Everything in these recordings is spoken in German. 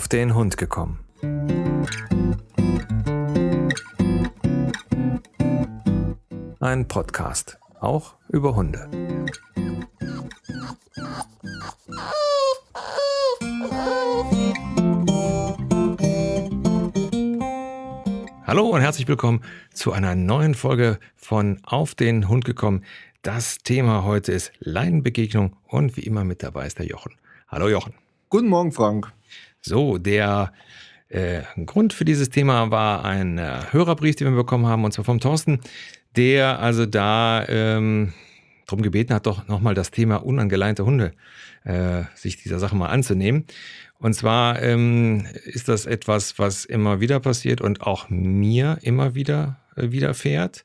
auf den Hund gekommen. Ein Podcast, auch über Hunde. Hallo und herzlich willkommen zu einer neuen Folge von Auf den Hund gekommen. Das Thema heute ist Leinenbegegnung und wie immer mit dabei ist der Jochen. Hallo Jochen. Guten Morgen, Frank. So, der äh, Grund für dieses Thema war ein äh, Hörerbrief, den wir bekommen haben, und zwar vom Thorsten, der also da ähm, darum gebeten hat, doch nochmal das Thema unangeleinte Hunde äh, sich dieser Sache mal anzunehmen. Und zwar ähm, ist das etwas, was immer wieder passiert und auch mir immer wieder äh, widerfährt.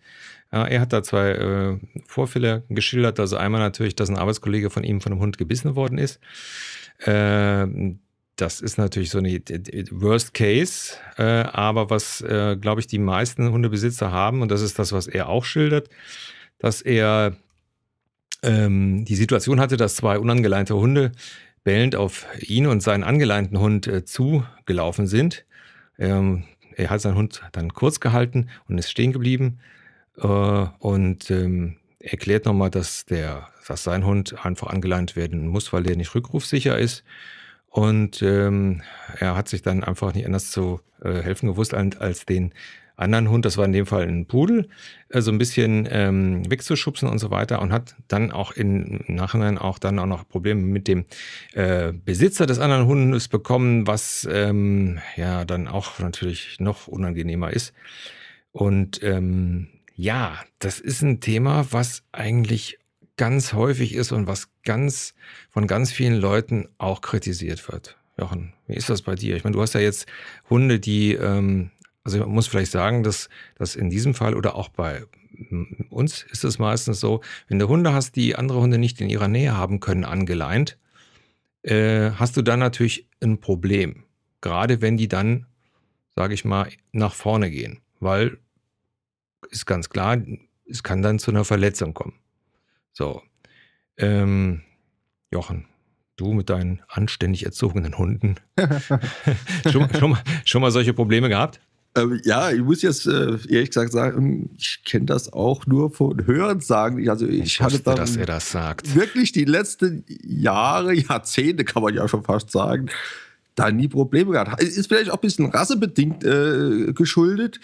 Äh, er hat da zwei äh, Vorfälle geschildert. Also einmal natürlich, dass ein Arbeitskollege von ihm von einem Hund gebissen worden ist. Äh, das ist natürlich so eine Worst Case, äh, aber was, äh, glaube ich, die meisten Hundebesitzer haben, und das ist das, was er auch schildert, dass er ähm, die Situation hatte, dass zwei unangeleinte Hunde bellend auf ihn und seinen angeleinten Hund äh, zugelaufen sind. Ähm, er hat seinen Hund dann kurz gehalten und ist stehen geblieben äh, und ähm, erklärt nochmal, dass, dass sein Hund einfach angeleint werden muss, weil der nicht rückrufsicher ist. Und ähm, er hat sich dann einfach nicht anders zu äh, helfen gewusst, als, den anderen Hund, das war in dem Fall ein Pudel, äh, so ein bisschen ähm, wegzuschubsen und so weiter und hat dann auch im Nachhinein auch dann auch noch Probleme mit dem äh, Besitzer des anderen Hundes bekommen, was ähm, ja dann auch natürlich noch unangenehmer ist. Und ähm, ja, das ist ein Thema, was eigentlich ganz häufig ist und was ganz von ganz vielen Leuten auch kritisiert wird. Jochen, wie ist das bei dir? Ich meine, du hast ja jetzt Hunde, die, ähm, also man muss vielleicht sagen, dass, dass in diesem Fall oder auch bei uns ist es meistens so, wenn du Hunde hast, die andere Hunde nicht in ihrer Nähe haben können, angeleint, äh, hast du dann natürlich ein Problem. Gerade wenn die dann, sage ich mal, nach vorne gehen. Weil ist ganz klar, es kann dann zu einer Verletzung kommen. So. Ähm, Jochen, du mit deinen anständig erzogenen Hunden. schon, schon, mal, schon mal solche Probleme gehabt? Ähm, ja, ich muss jetzt äh, ehrlich gesagt sagen, ich kenne das auch nur von Hören sagen. Also ich, ich hatte dann dass er das sagt. Wirklich die letzten Jahre, Jahrzehnte kann man ja schon fast sagen, da nie Probleme gehabt. Ist vielleicht auch ein bisschen rassebedingt äh, geschuldet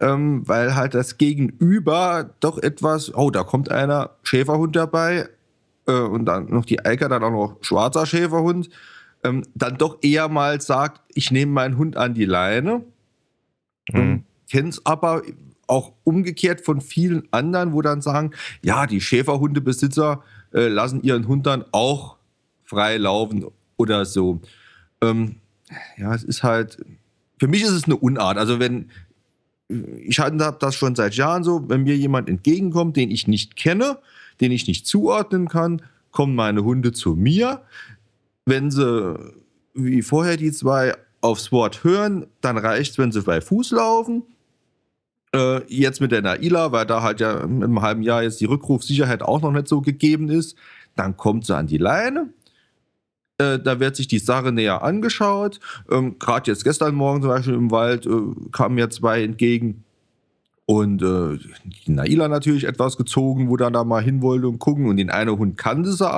ähm, weil halt das Gegenüber doch etwas, oh, da kommt einer Schäferhund dabei äh, und dann noch die Eika, dann auch noch schwarzer Schäferhund, ähm, dann doch eher mal sagt, ich nehme meinen Hund an die Leine. Mhm. Ähm, Kenn's aber auch umgekehrt von vielen anderen, wo dann sagen, ja, die Schäferhundebesitzer äh, lassen ihren Hund dann auch frei laufen oder so. Ähm, ja, es ist halt, für mich ist es eine Unart. Also wenn ich habe das schon seit Jahren so, wenn mir jemand entgegenkommt, den ich nicht kenne, den ich nicht zuordnen kann, kommen meine Hunde zu mir. Wenn sie, wie vorher die zwei, aufs Wort hören, dann reicht es, wenn sie bei Fuß laufen. Äh, jetzt mit der Naila, weil da halt ja im halben Jahr jetzt die Rückrufsicherheit auch noch nicht so gegeben ist, dann kommt sie an die Leine. Äh, da wird sich die Sache näher angeschaut. Ähm, Gerade jetzt gestern Morgen zum Beispiel im Wald äh, kamen mir zwei entgegen. Und äh, die Naila natürlich etwas gezogen, wo dann da mal hin wollte und gucken. Und den einen Hund kannte sie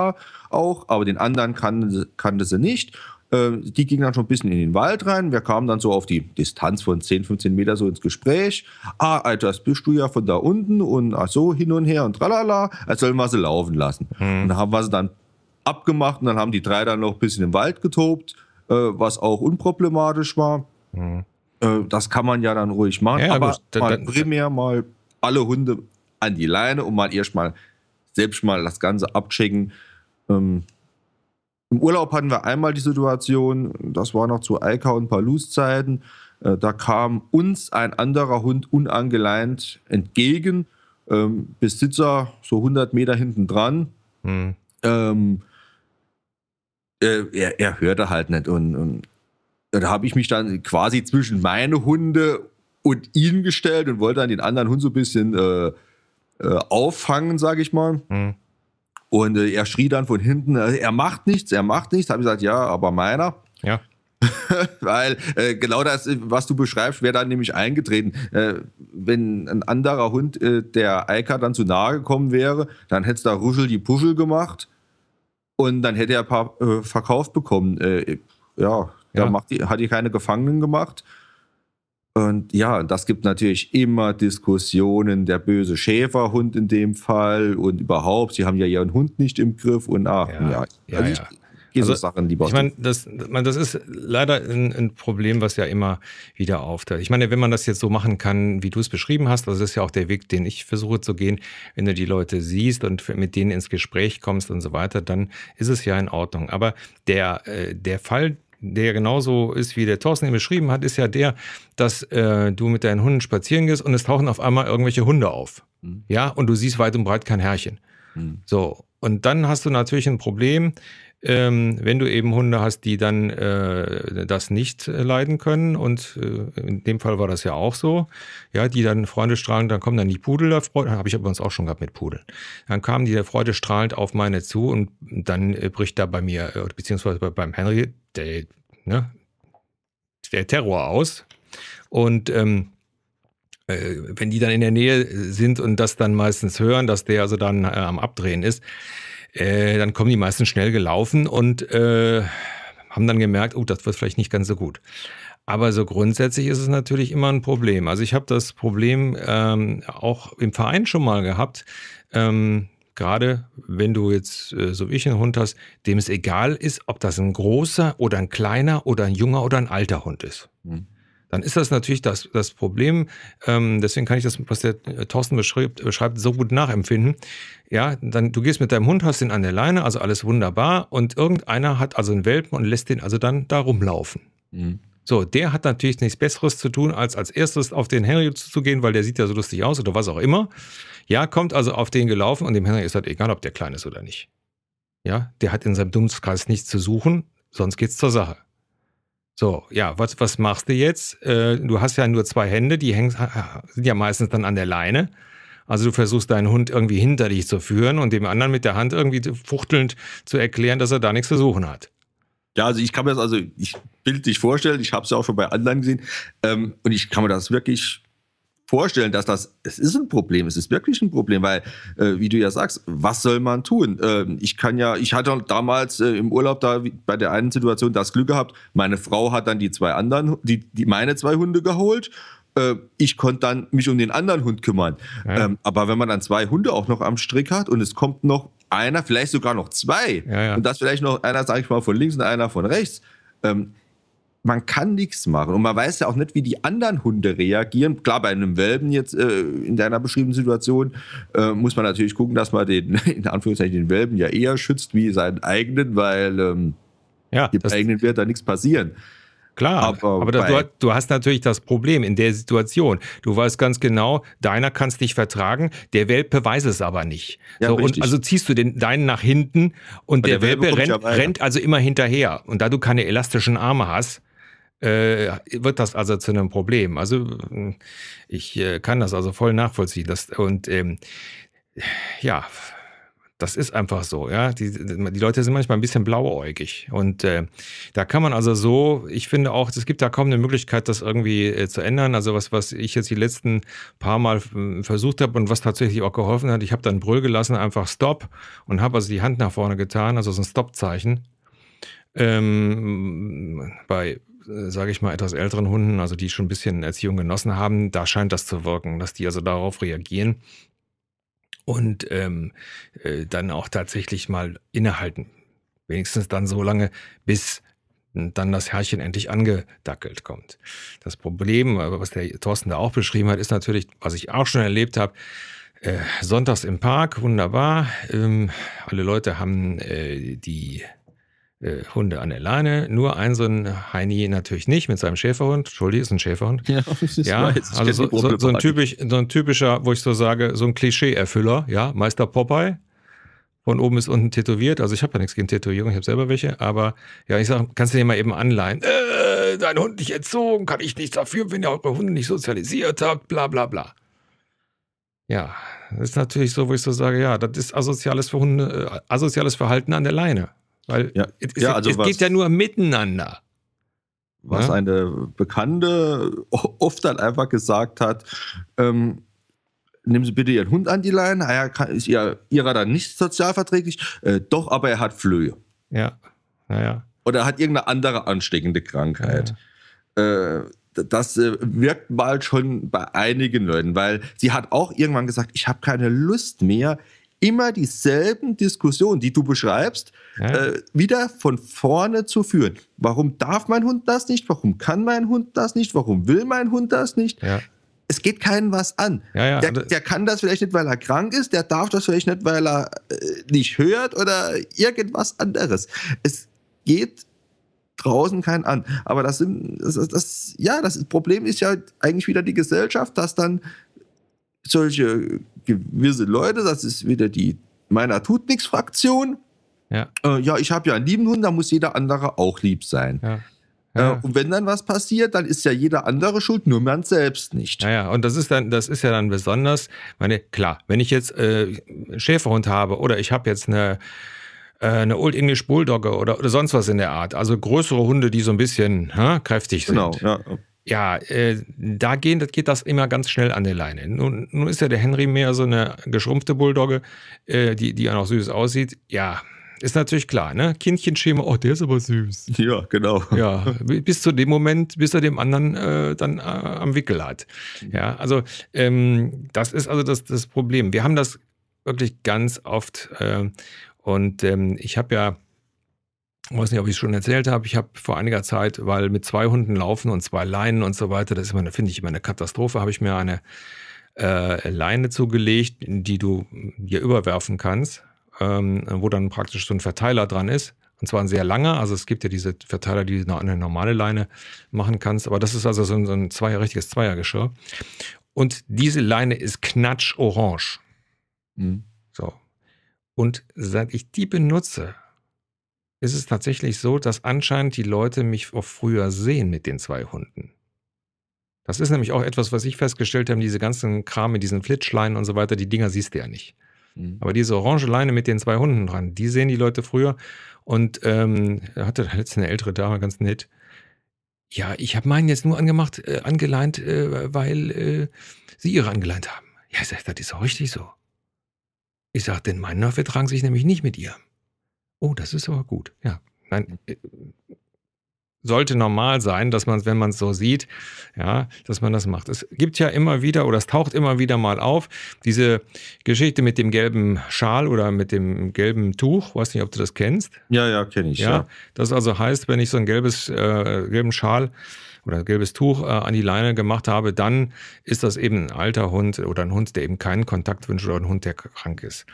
auch, aber den anderen kannte, kannte sie nicht. Äh, die ging dann schon ein bisschen in den Wald rein. Wir kamen dann so auf die Distanz von 10, 15 Meter so ins Gespräch. Ah, Alter, das bist du ja von da unten und ach so, hin und her und tralala. Als sollen wir sie laufen lassen. Hm. Und dann haben wir sie dann abgemacht und dann haben die drei dann noch ein bisschen im Wald getobt, äh, was auch unproblematisch war. Mhm. Äh, das kann man ja dann ruhig machen, ja, aber dann, mal primär mal alle Hunde an die Leine und mal erst mal selbst mal das Ganze abchecken. Ähm, Im Urlaub hatten wir einmal die Situation, das war noch zu Eika und Palus Zeiten, äh, da kam uns ein anderer Hund unangeleint entgegen, ähm, Besitzer so 100 Meter hinten dran. Mhm. Ähm, äh, er, er hörte halt nicht. Und, und da habe ich mich dann quasi zwischen meine Hunde und ihn gestellt und wollte dann den anderen Hund so ein bisschen äh, äh, auffangen, sage ich mal. Mhm. Und äh, er schrie dann von hinten, äh, er macht nichts, er macht nichts. Habe ich gesagt, ja, aber meiner. Ja. Weil äh, genau das, was du beschreibst, wäre dann nämlich eingetreten. Äh, wenn ein anderer Hund äh, der Eika dann zu nahe gekommen wäre, dann hätte es da Ruschel die Puschel gemacht und dann hätte er ein paar äh, verkauft bekommen. Äh, ja, ja. Da die, hat die keine Gefangenen gemacht. Und ja, das gibt natürlich immer Diskussionen, der böse Schäferhund in dem Fall und überhaupt, sie haben ja ihren Hund nicht im Griff und ach, ja, ja. ja, also ich, diese also, Sachen lieber. Ich meine, das, das ist leider ein, ein, Problem, was ja immer wieder auftaucht. Ich meine, wenn man das jetzt so machen kann, wie du es beschrieben hast, also das ist ja auch der Weg, den ich versuche zu gehen, wenn du die Leute siehst und mit denen ins Gespräch kommst und so weiter, dann ist es ja in Ordnung. Aber der, äh, der Fall, der genauso ist, wie der Thorsten ihn beschrieben hat, ist ja der, dass äh, du mit deinen Hunden spazieren gehst und es tauchen auf einmal irgendwelche Hunde auf. Mhm. Ja, und du siehst weit und breit kein Herrchen. Mhm. So, und dann hast du natürlich ein Problem, ähm, wenn du eben Hunde hast, die dann äh, das nicht äh, leiden können, und äh, in dem Fall war das ja auch so, ja, die dann Freunde strahlend, dann kommen dann die Pudel da, habe ich aber uns auch schon gehabt mit Pudeln. Dann kamen die der Freude strahlend auf meine zu und dann äh, bricht da bei mir, äh, beziehungsweise beim Henry, der, ne, der Terror aus. Und ähm, äh, wenn die dann in der Nähe sind und das dann meistens hören, dass der also dann am Abdrehen ist, äh, dann kommen die meisten schnell gelaufen und äh, haben dann gemerkt, oh, das wird vielleicht nicht ganz so gut. Aber so grundsätzlich ist es natürlich immer ein Problem. Also ich habe das Problem ähm, auch im Verein schon mal gehabt. Ähm, Gerade wenn du jetzt, äh, so wie ich, einen Hund hast, dem es egal ist, ob das ein großer oder ein kleiner oder ein junger oder ein alter Hund ist. Mhm dann ist das natürlich das, das Problem. Ähm, deswegen kann ich das, was der äh, Thorsten beschreibt, beschreibt, so gut nachempfinden. Ja, dann du gehst mit deinem Hund, hast ihn an der Leine, also alles wunderbar, und irgendeiner hat also einen Welpen und lässt den also dann da rumlaufen. Mhm. So, der hat natürlich nichts Besseres zu tun, als als erstes auf den Henry zuzugehen, weil der sieht ja so lustig aus oder was auch immer. Ja, kommt also auf den gelaufen und dem Henry ist halt egal, ob der klein ist oder nicht. Ja, der hat in seinem Dunstkreis nichts zu suchen, sonst geht's zur Sache. So, ja, was, was machst du jetzt? Äh, du hast ja nur zwei Hände, die hängen, sind ja meistens dann an der Leine. Also du versuchst deinen Hund irgendwie hinter dich zu führen und dem anderen mit der Hand irgendwie fuchtelnd zu erklären, dass er da nichts zu suchen hat. Ja, also ich kann mir das also ich bildlich vorstellen, ich habe es ja auch schon bei anderen gesehen ähm, und ich kann mir das wirklich vorstellen, dass das, es ist ein Problem, es ist wirklich ein Problem, weil, äh, wie du ja sagst, was soll man tun? Ähm, ich kann ja, ich hatte damals äh, im Urlaub da bei der einen Situation das Glück gehabt, meine Frau hat dann die zwei anderen, die, die meine zwei Hunde geholt äh, ich konnte dann mich um den anderen Hund kümmern. Ja. Ähm, aber wenn man dann zwei Hunde auch noch am Strick hat und es kommt noch einer, vielleicht sogar noch zwei, ja, ja. und das vielleicht noch einer, sage ich mal, von links und einer von rechts, ähm, man kann nichts machen. Und man weiß ja auch nicht, wie die anderen Hunde reagieren. Klar, bei einem Welpen jetzt äh, in deiner beschriebenen Situation äh, muss man natürlich gucken, dass man den, in Anführungszeichen, den Welpen ja eher schützt wie seinen eigenen, weil ähm, ja, dem eigenen wird da nichts passieren. Klar, aber, aber das, du, du, hast natürlich das Problem in der Situation. Du weißt ganz genau, deiner kann es nicht vertragen, der Welpe weiß es aber nicht. Ja, so, und also ziehst du den deinen nach hinten und der, der, Welpe, Welpe rennt, rennt, also immer hinterher. Und da du keine elastischen Arme hast, äh, wird das also zu einem Problem. Also ich äh, kann das also voll nachvollziehen. Das, und ähm, ja, das ist einfach so, ja. Die, die Leute sind manchmal ein bisschen blauäugig. Und äh, da kann man also so, ich finde auch, es gibt da kaum eine Möglichkeit, das irgendwie äh, zu ändern. Also was, was ich jetzt die letzten paar Mal äh, versucht habe und was tatsächlich auch geholfen hat, ich habe dann Brüll gelassen, einfach Stop und habe also die Hand nach vorne getan, also so ein Stop-Zeichen. Ähm, bei äh, sage ich mal, etwas älteren Hunden, also die schon ein bisschen Erziehung genossen haben, da scheint das zu wirken, dass die also darauf reagieren und ähm, äh, dann auch tatsächlich mal innehalten. Wenigstens dann so lange, bis dann das Herrchen endlich angedackelt kommt. Das Problem, äh, was der Thorsten da auch beschrieben hat, ist natürlich, was ich auch schon erlebt habe, äh, sonntags im Park, wunderbar. Ähm, alle Leute haben äh, die äh, Hunde an der Leine. Nur ein so ein Heini natürlich nicht mit seinem Schäferhund. Entschuldigung, ist ein Schäferhund. Ja, ja also so, so, so, ein typisch, so ein typischer, wo ich so sage, so ein Klischee-Erfüller. Ja, Meister Popeye. Von oben bis unten tätowiert. Also ich habe ja nichts gegen Tätowierung, ich habe selber welche. Aber ja, ich sage, kannst du dir mal eben anleihen. Äh, dein Hund nicht erzogen, kann ich nichts dafür, wenn ihr eure Hunde nicht sozialisiert habt, bla bla bla. Ja, das ist natürlich so, wo ich so sage, ja, das ist asoziales, Hunde, äh, asoziales Verhalten an der Leine. Weil ja. es, ja, also es geht ja nur miteinander. was ja. eine Bekannte oft dann einfach gesagt hat, ähm, nehmen Sie bitte Ihren Hund an die Leine, ah ja, ist ihr, Ihrer dann nicht sozialverträglich, äh, doch, aber er hat Flöhe. Ja, naja. Oder er hat irgendeine andere ansteckende Krankheit. Ja. Äh, das äh, wirkt mal schon bei einigen Leuten, weil sie hat auch irgendwann gesagt, ich habe keine Lust mehr, immer dieselben Diskussionen, die du beschreibst, ja. äh, wieder von vorne zu führen. Warum darf mein Hund das nicht? Warum kann mein Hund das nicht? Warum will mein Hund das nicht? Ja. Es geht keinen was an. Ja, der, der, kann das vielleicht nicht, weil er krank ist, der darf das vielleicht nicht, weil er äh, nicht hört oder irgendwas anderes. Es geht draußen keinen an. Aber das, das, das, ja, das Problem ist ja eigentlich wieder die Gesellschaft, dass dann solche gewisse Leute, das ist wieder die meiner tut nichts Fraktion. Ja, äh, ja ich habe ja einen lieben Hund, da muss jeder andere auch lieb sein. Ja. Ja. Äh, und wenn dann was passiert, dann ist ja jeder andere schuld, nur man selbst nicht. Ja, ja, und das ist dann, das ist ja dann besonders, meine, klar, wenn ich jetzt äh, einen Schäferhund habe oder ich habe jetzt eine äh, eine Old English Bulldogge oder, oder sonst was in der Art. Also größere Hunde, die so ein bisschen ha, kräftig sind. Genau, ja. Ja, äh, da gehen, das geht das immer ganz schnell an der Leine. Nun, nun ist ja der Henry mehr so eine geschrumpfte Bulldogge, äh, die, die ja noch süß aussieht. Ja, ist natürlich klar, ne? Kindchenschema, oh, der ist aber süß. Ja, genau. Ja, bis zu dem Moment, bis er dem anderen äh, dann äh, am Wickel hat. Ja, also ähm, das ist also das, das Problem. Wir haben das wirklich ganz oft äh, und ähm, ich habe ja, ich weiß nicht, ob ich es schon erzählt habe, ich habe vor einiger Zeit, weil mit zwei Hunden laufen und zwei Leinen und so weiter, das ist immer, finde ich immer eine Katastrophe, habe ich mir eine äh, Leine zugelegt, die du dir überwerfen kannst, ähm, wo dann praktisch so ein Verteiler dran ist. Und zwar ein sehr langer, also es gibt ja diese Verteiler, die du eine normale Leine machen kannst, aber das ist also so ein, so ein Zweier, richtiges Zweiergeschirr. Und diese Leine ist knatsch-orange. Mhm. So, und seit ich die benutze, ist es tatsächlich so, dass anscheinend die Leute mich auch früher sehen mit den zwei Hunden. Das ist nämlich auch etwas, was ich festgestellt habe, diese ganzen Kram mit diesen Flitschleinen und so weiter, die Dinger siehst du ja nicht. Mhm. Aber diese orange Leine mit den zwei Hunden dran, die sehen die Leute früher. Und ähm, hatte letztens eine ältere Dame, ganz nett. Ja, ich habe meinen jetzt nur angemacht, äh, angeleint, äh, weil äh, sie ihre angeleint haben. Ja, ich sag, das ist auch richtig so. Ich sage, denn meine vertragen sich nämlich nicht mit ihr. Oh, das ist aber gut. Ja, nein, äh, sollte normal sein, dass man, wenn man es so sieht, ja, dass man das macht. Es gibt ja immer wieder oder es taucht immer wieder mal auf diese Geschichte mit dem gelben Schal oder mit dem gelben Tuch. Weiß nicht, ob du das kennst. Ja, ja, kenne ich. Ja, ja, das also heißt, wenn ich so ein gelbes äh, gelben Schal oder gelbes Tuch äh, an die Leine gemacht habe, dann ist das eben ein alter Hund oder ein Hund, der eben keinen Kontakt wünscht oder ein Hund, der krank ist.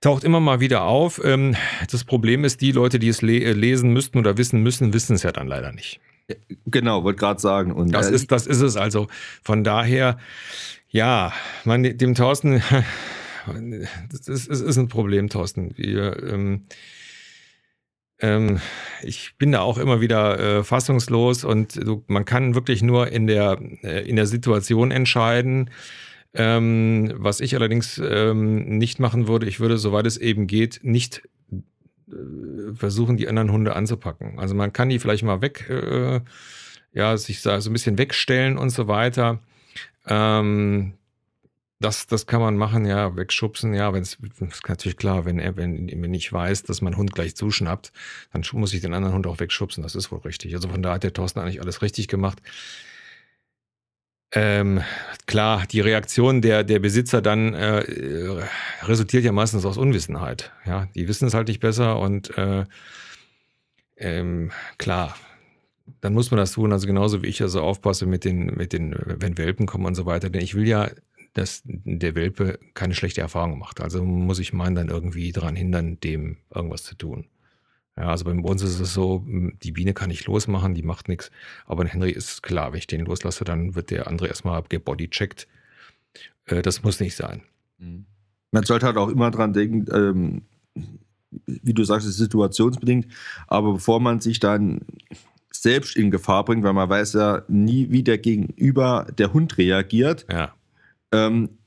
Taucht immer mal wieder auf. Ähm, das Problem ist, die Leute, die es äh, lesen müssten oder wissen müssen, wissen es ja dann leider nicht. Genau, wollte gerade sagen. Und das, äh, ist, das ist es also. Von daher, ja, man, dem Thorsten, das ist, ist ein Problem, Thorsten. Wir, ähm, ähm, ich bin da auch immer wieder äh, fassungslos und so, man kann wirklich nur in der, äh, in der Situation entscheiden. Ähm, was ich allerdings ähm, nicht machen würde, ich würde, soweit es eben geht, nicht äh, versuchen, die anderen Hunde anzupacken. Also man kann die vielleicht mal weg, äh, ja, sich so ein bisschen wegstellen und so weiter. Ähm, das, das kann man machen, ja, wegschubsen, ja, wenn es ist natürlich klar, wenn er, wenn, wenn ich weiß, dass mein Hund gleich zuschnappt, dann muss ich den anderen Hund auch wegschubsen, das ist wohl richtig. Also von da hat der Thorsten eigentlich alles richtig gemacht. Ähm, klar, die Reaktion der, der Besitzer dann äh, resultiert ja meistens aus Unwissenheit. Ja, die wissen es halt nicht besser und äh, ähm, klar, dann muss man das tun. Also genauso wie ich also aufpasse mit den, mit den, wenn Welpen kommen und so weiter. Denn ich will ja dass der Welpe keine schlechte Erfahrung macht. Also muss ich meinen dann irgendwie daran hindern, dem irgendwas zu tun. Ja, also bei uns ist es so, die Biene kann ich losmachen, die macht nichts. Aber ein Henry ist klar, wenn ich den loslasse, dann wird der andere erstmal gebodycheckt. Äh, das muss nicht sein. Mhm. Man sollte halt auch immer dran denken, ähm, wie du sagst, es ist situationsbedingt, aber bevor man sich dann selbst in Gefahr bringt, weil man weiß ja nie, wie der Gegenüber, der Hund reagiert. Ja ähm,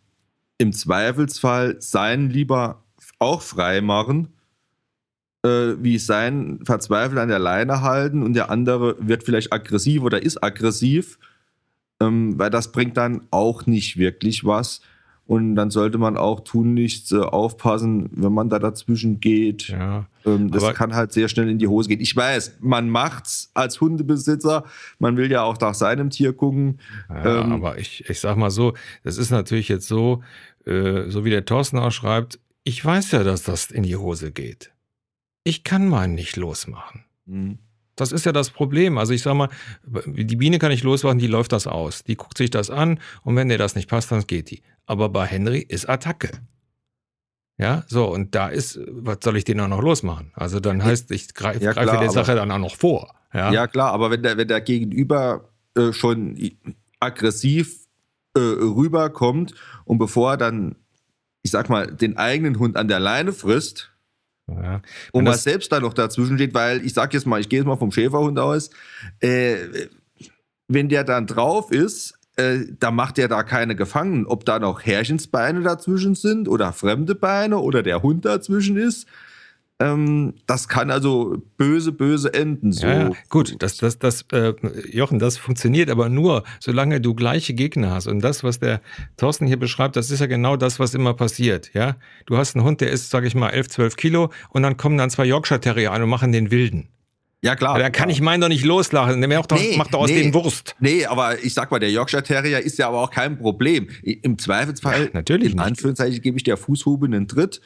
im Zweifelsfall sein lieber auch frei machen äh, wie sein, verzweifelt an der Leine halten und der andere wird vielleicht aggressiv oder ist aggressiv, ähm, weil das bringt dann auch nicht wirklich was. Und dann sollte man auch tunlichst äh, aufpassen, wenn man da dazwischen geht. Ja, ähm, das kann halt sehr schnell in die Hose gehen. Ich weiß, man macht's als Hundebesitzer. Man will ja auch nach seinem Tier gucken. Ja, ähm, aber ich, ich sag mal so, das ist natürlich jetzt so, äh, so wie der Thorsten auch schreibt, ich weiß ja, dass das in die Hose geht. Ich kann meinen nicht losmachen. Mhm. Das ist ja das Problem. Also ich sag mal, die Biene kann ich losmachen, die läuft das aus. Die guckt sich das an und wenn dir das nicht passt, dann geht die. Aber bei Henry ist Attacke. Ja, so, und da ist, was soll ich den auch noch losmachen? Also dann heißt, ich greife ja, greif die Sache dann auch noch vor. Ja, ja klar, aber wenn der, wenn der Gegenüber äh, schon aggressiv äh, rüberkommt und bevor er dann, ich sag mal, den eigenen Hund an der Leine frisst, ja. Und was selbst da noch dazwischen steht, weil ich sag jetzt mal, ich gehe jetzt mal vom Schäferhund aus, äh, wenn der dann drauf ist, äh, da macht er da keine Gefangenen. Ob da noch Herrchensbeine dazwischen sind oder fremde Beine oder der Hund dazwischen ist, ähm, das kann also böse, böse enden. So. Ja, ja. Gut, das, das, das, äh, Jochen, das funktioniert aber nur, solange du gleiche Gegner hast. Und das, was der Thorsten hier beschreibt, das ist ja genau das, was immer passiert. Ja, Du hast einen Hund, der ist, sag ich mal, 11, 12 Kilo und dann kommen dann zwei Yorkshire Terrier an und machen den Wilden. Ja, klar. Da kann ich meinen doch nicht loslachen. Der macht doch, nee, macht doch aus nee, denen Wurst. Nee, aber ich sag mal, der Yorkshire Terrier ist ja aber auch kein Problem. Im Zweifelsfall, ja, natürlich in Anführungszeichen, gebe ich der Fußhube einen Tritt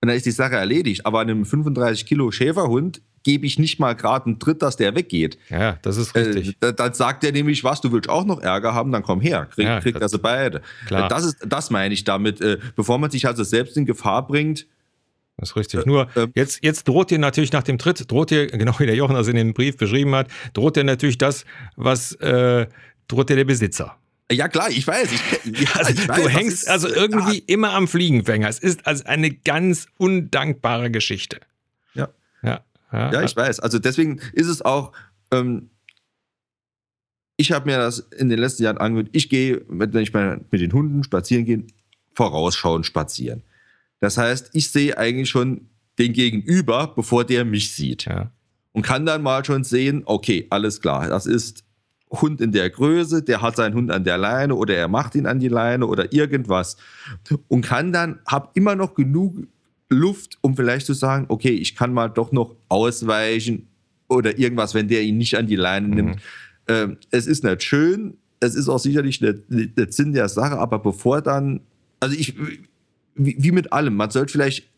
und dann ist die Sache erledigt. Aber einem 35 Kilo Schäferhund gebe ich nicht mal gerade einen Tritt, dass der weggeht. Ja, das ist richtig. Äh, dann sagt er nämlich, was, du willst auch noch Ärger haben, dann komm her, krieg, ja, kriegt er sie beide. Klar. Das, ist, das meine ich damit. Äh, bevor man sich also selbst in Gefahr bringt, das ist richtig. Äh, Nur äh, jetzt, jetzt droht dir natürlich nach dem Tritt, droht dir, genau wie der Jochen das in dem Brief beschrieben hat, droht dir natürlich das, was äh, droht dir der Besitzer. Ja klar, ich weiß. Ich, ja, also, ich weiß du hängst ist, also irgendwie ja. immer am Fliegenfänger. Es ist also eine ganz undankbare Geschichte. Ja. Ja, ja, ja ich weiß. Also deswegen ist es auch, ähm, ich habe mir das in den letzten Jahren angehört, ich gehe, wenn ich mit den Hunden spazieren gehe, vorausschauend spazieren. Das heißt, ich sehe eigentlich schon den Gegenüber, bevor der mich sieht. Ja. Und kann dann mal schon sehen, okay, alles klar, das ist Hund in der Größe, der hat seinen Hund an der Leine oder er macht ihn an die Leine oder irgendwas und kann dann, hab immer noch genug Luft, um vielleicht zu sagen, okay, ich kann mal doch noch ausweichen oder irgendwas, wenn der ihn nicht an die Leine nimmt. Mhm. Ähm, es ist nicht schön, es ist auch sicherlich der, der Sinn der Sache, aber bevor dann, also ich, wie, wie mit allem, man sollte vielleicht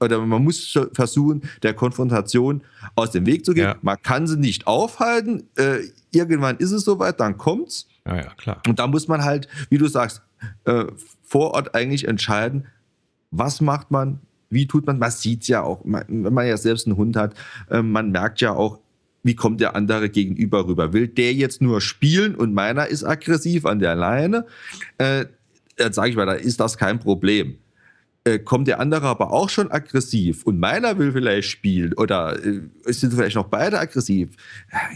oder man muss versuchen, der Konfrontation aus dem Weg zu gehen. Ja. Man kann sie nicht aufhalten. Äh, irgendwann ist es soweit, dann kommt's. Ja, ja, klar. Und da muss man halt, wie du sagst, äh, vor Ort eigentlich entscheiden, was macht man, wie tut man. Man sieht ja auch, man, wenn man ja selbst einen Hund hat, äh, man merkt ja auch, wie kommt der andere gegenüber rüber. Will der jetzt nur spielen und meiner ist aggressiv an der Leine, äh, dann sage ich mal, da ist das kein Problem äh, kommt der andere aber auch schon aggressiv und meiner will vielleicht spielen oder äh, sind vielleicht noch beide aggressiv.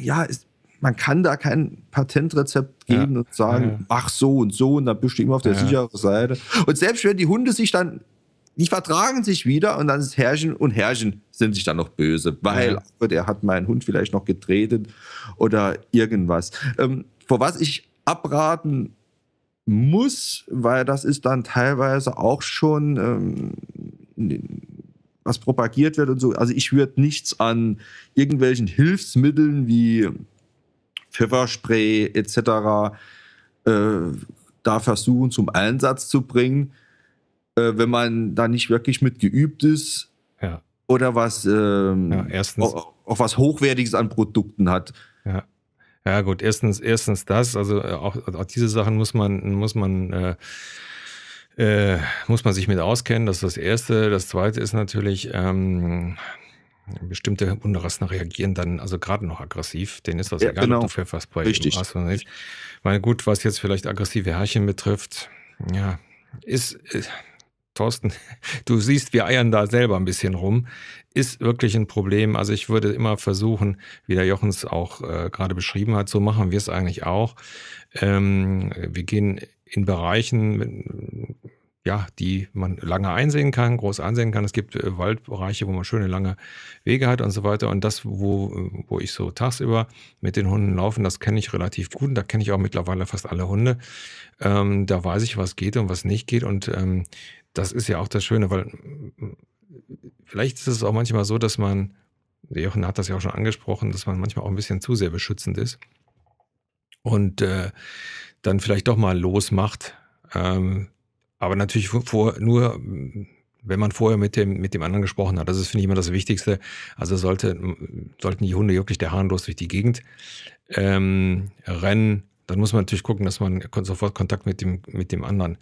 Ja, ist, man kann da kein Patentrezept geben ja. und sagen, ja, ja. mach so und so und dann bist du immer auf der sicheren Seite. Und selbst wenn die Hunde sich dann, die vertragen sich wieder und dann ist Herrchen und Herrchen sind sich dann noch böse, weil der hat meinen Hund vielleicht noch getreten oder irgendwas. Ähm, vor was ich abraten muss, weil das ist dann teilweise auch schon ähm, was propagiert wird und so. Also ich würde nichts an irgendwelchen Hilfsmitteln wie Pfefferspray etc. Äh, da versuchen zum Einsatz zu bringen, äh, wenn man da nicht wirklich mit geübt ist ja. oder was ähm, ja. Auch, auch was Hochwertiges an Produkten hat. Ja. Ja, gut, erstens, erstens das, also äh, auch, auch diese Sachen muss man, muss man, äh, äh, muss man sich mit auskennen. Das ist das Erste. Das Zweite ist natürlich, ähm, bestimmte Hunderassen reagieren dann also gerade noch aggressiv. Denen ist das ja, egal, genau. ob du Pfefferspray Richtig. hast oder nicht. Meine, gut, was jetzt vielleicht aggressive Herrchen betrifft, ja, ist, ist Thorsten, du siehst, wir eiern da selber ein bisschen rum, ist wirklich ein Problem. Also ich würde immer versuchen, wie der Jochens auch äh, gerade beschrieben hat, so machen wir es eigentlich auch. Ähm, wir gehen in Bereichen, ja, die man lange einsehen kann, groß einsehen kann. Es gibt äh, Waldbereiche, wo man schöne lange Wege hat und so weiter. Und das, wo, wo ich so tagsüber mit den Hunden laufen, das kenne ich relativ gut. Und da kenne ich auch mittlerweile fast alle Hunde. Ähm, da weiß ich, was geht und was nicht geht. Und ähm, das ist ja auch das Schöne, weil vielleicht ist es auch manchmal so, dass man, Jochen hat das ja auch schon angesprochen, dass man manchmal auch ein bisschen zu sehr beschützend ist. Und äh, dann vielleicht doch mal losmacht. Ähm, aber natürlich vor, nur, wenn man vorher mit dem, mit dem anderen gesprochen hat. Das ist, finde ich, immer das Wichtigste. Also sollte, sollten die Hunde wirklich der harmlos durch die Gegend ähm, rennen, dann muss man natürlich gucken, dass man sofort Kontakt mit dem, mit dem anderen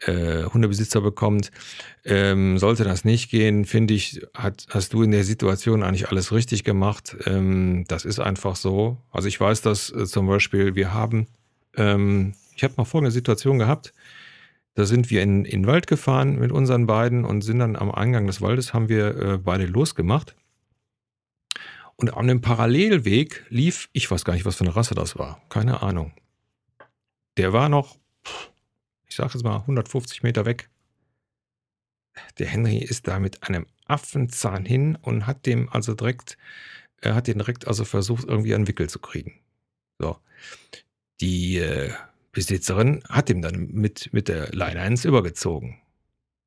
äh, Hundebesitzer bekommt. Ähm, sollte das nicht gehen, finde ich, hat, hast du in der Situation eigentlich alles richtig gemacht. Ähm, das ist einfach so. Also ich weiß, dass äh, zum Beispiel wir haben, ähm, ich habe mal folgende Situation gehabt. Da sind wir in, in den Wald gefahren mit unseren beiden und sind dann am Eingang des Waldes, haben wir äh, beide losgemacht. Und an dem Parallelweg lief, ich weiß gar nicht, was für eine Rasse das war, keine Ahnung. Der war noch, ich sage jetzt mal, 150 Meter weg. Der Henry ist da mit einem Affenzahn hin und hat dem also direkt, er hat den direkt also versucht, irgendwie an Wickel zu kriegen. So. Die äh, Besitzerin hat ihm dann mit, mit der Leine eins übergezogen.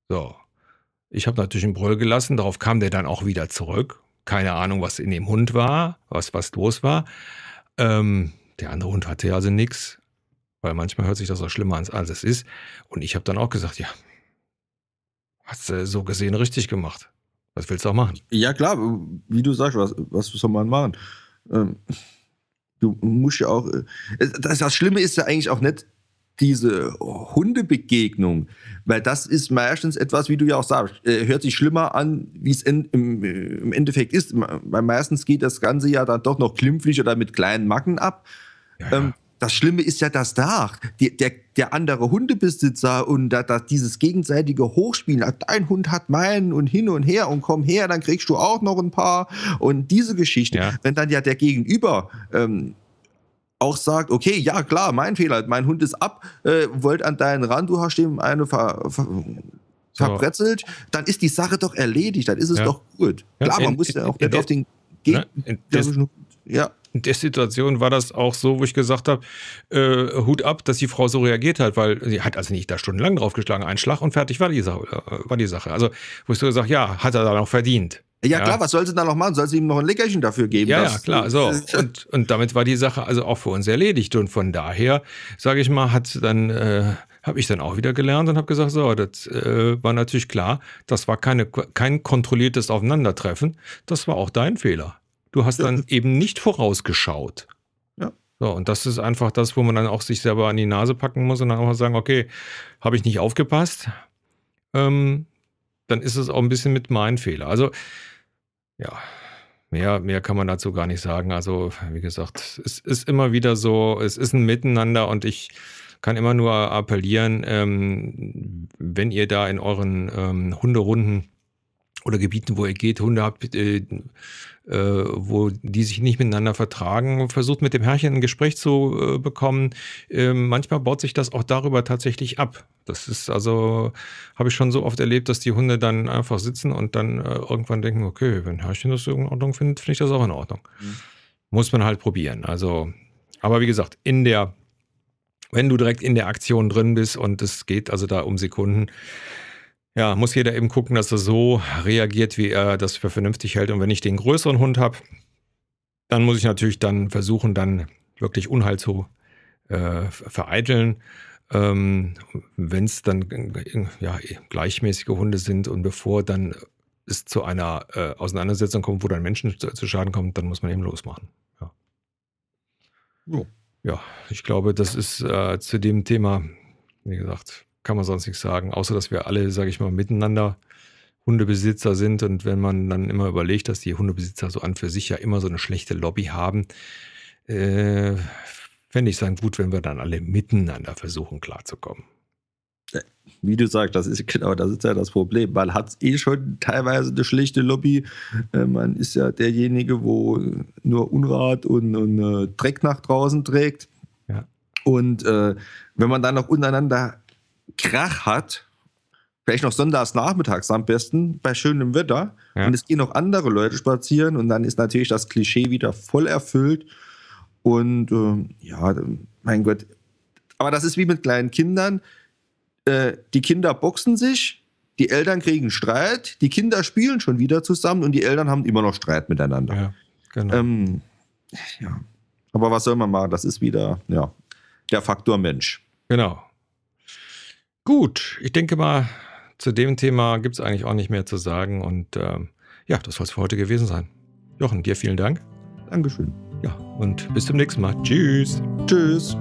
So. Ich habe natürlich einen Brüll gelassen, darauf kam der dann auch wieder zurück. Keine Ahnung, was in dem Hund war, was, was los war. Ähm, der andere Hund hatte also nichts, weil manchmal hört sich das auch schlimmer an, als es ist. Und ich habe dann auch gesagt, ja, hast du so gesehen richtig gemacht. Was willst du auch machen? Ja, klar, wie du sagst, was, was soll man machen? Ähm, Du musst ja auch. Äh, das, das Schlimme ist ja eigentlich auch nicht diese Hundebegegnung, weil das ist meistens etwas, wie du ja auch sagst, äh, hört sich schlimmer an, wie es in, im, äh, im, Endeffekt ist. Weil meistens geht das Ganze ja dann doch noch klimpflich oder mit kleinen Macken ab. Ja. Ähm, das Schlimme ist ja das da. Die, der, der andere Hundebesitzer und da, da dieses gegenseitige Hochspielen. Dein Hund hat meinen und hin und her und komm her, dann kriegst du auch noch ein paar. Und diese Geschichte, ja. wenn dann ja der Gegenüber ähm, auch sagt, okay, ja klar, mein Fehler, mein Hund ist ab, äh, wollt an deinen Rand, du hast ihm eine ver, ver verbrezelt, so. dann ist die Sache doch erledigt, dann ist es ja. doch gut. Klar, man in, muss ja auch in, nicht auf den Gegner. Ja in der Situation war das auch so, wo ich gesagt habe, äh, Hut ab, dass die Frau so reagiert hat, weil sie hat also nicht da stundenlang draufgeschlagen, ein Schlag und fertig war die Sache. Äh, war die Sache. Also, wo ich so gesagt ja, hat er dann auch verdient. Ja, klar, was soll sie dann noch machen? Soll sie ihm noch ein Leckerchen dafür geben? Ja, ja klar. So. Und, und damit war die Sache also auch für uns erledigt. Und von daher, sage ich mal, hat dann, äh, habe ich dann auch wieder gelernt und habe gesagt, so, das äh, war natürlich klar, das war keine, kein kontrolliertes Aufeinandertreffen. Das war auch dein Fehler. Du hast dann eben nicht vorausgeschaut. Ja. So, und das ist einfach das, wo man dann auch sich selber an die Nase packen muss und dann auch mal sagen, okay, habe ich nicht aufgepasst, ähm, dann ist es auch ein bisschen mit meinem Fehler. Also, ja, mehr, mehr kann man dazu gar nicht sagen. Also, wie gesagt, es ist immer wieder so, es ist ein Miteinander und ich kann immer nur appellieren, ähm, wenn ihr da in euren ähm, Hunderunden oder Gebieten, wo ihr geht, Hunde habt, äh, äh, wo die sich nicht miteinander vertragen, versucht mit dem Herrchen ein Gespräch zu äh, bekommen. Ähm, manchmal baut sich das auch darüber tatsächlich ab. Das ist also, habe ich schon so oft erlebt, dass die Hunde dann einfach sitzen und dann äh, irgendwann denken, okay, wenn Herrchen das in Ordnung findet, finde ich das auch in Ordnung. Mhm. Muss man halt probieren. Also, aber wie gesagt, in der, wenn du direkt in der Aktion drin bist und es geht also da um Sekunden, ja, muss jeder eben gucken, dass er so reagiert, wie er das für vernünftig hält. Und wenn ich den größeren Hund habe, dann muss ich natürlich dann versuchen, dann wirklich Unheil zu äh, vereiteln. Ähm, wenn es dann ja, gleichmäßige Hunde sind und bevor dann es zu einer äh, Auseinandersetzung kommt, wo dann Menschen zu, zu, Schaden kommen, dann muss man eben losmachen. Ja, ja ich glaube, das ist äh, zu dem Thema, wie gesagt, kann man sonst nichts sagen, außer dass wir alle, sage ich mal, miteinander Hundebesitzer sind und wenn man dann immer überlegt, dass die Hundebesitzer so an für sich ja immer so eine schlechte Lobby haben, äh, fände ich es dann gut, wenn wir dann alle miteinander versuchen klarzukommen. Wie du sagst, das ist genau, das ist ja das Problem. Man hat eh schon teilweise eine schlechte Lobby. Äh, man ist ja derjenige, wo nur Unrat und, und äh, Dreck nach draußen trägt. Ja. Und äh, wenn man dann noch untereinander Krach hat, vielleicht noch sonntags nachmittags am besten, bei schönem Wetter. Ja. Und es gehen noch andere Leute spazieren und dann ist natürlich das Klischee wieder voll erfüllt. Und äh, ja, mein Gott. Aber das ist wie mit kleinen Kindern. Äh, die Kinder boxen sich, die Eltern kriegen Streit, die Kinder spielen schon wieder zusammen und die Eltern haben immer noch Streit miteinander. Ja, genau. Ähm, ja. Aber was soll man machen? Das ist wieder ja, der Faktor Mensch. Genau. Gut, ich denke mal, zu dem Thema gibt es eigentlich auch nicht mehr zu sagen. Und ähm, ja, das soll es für heute gewesen sein. Jochen, dir vielen Dank. Dankeschön. Ja, und bis zum nächsten Mal. Tschüss. Tschüss.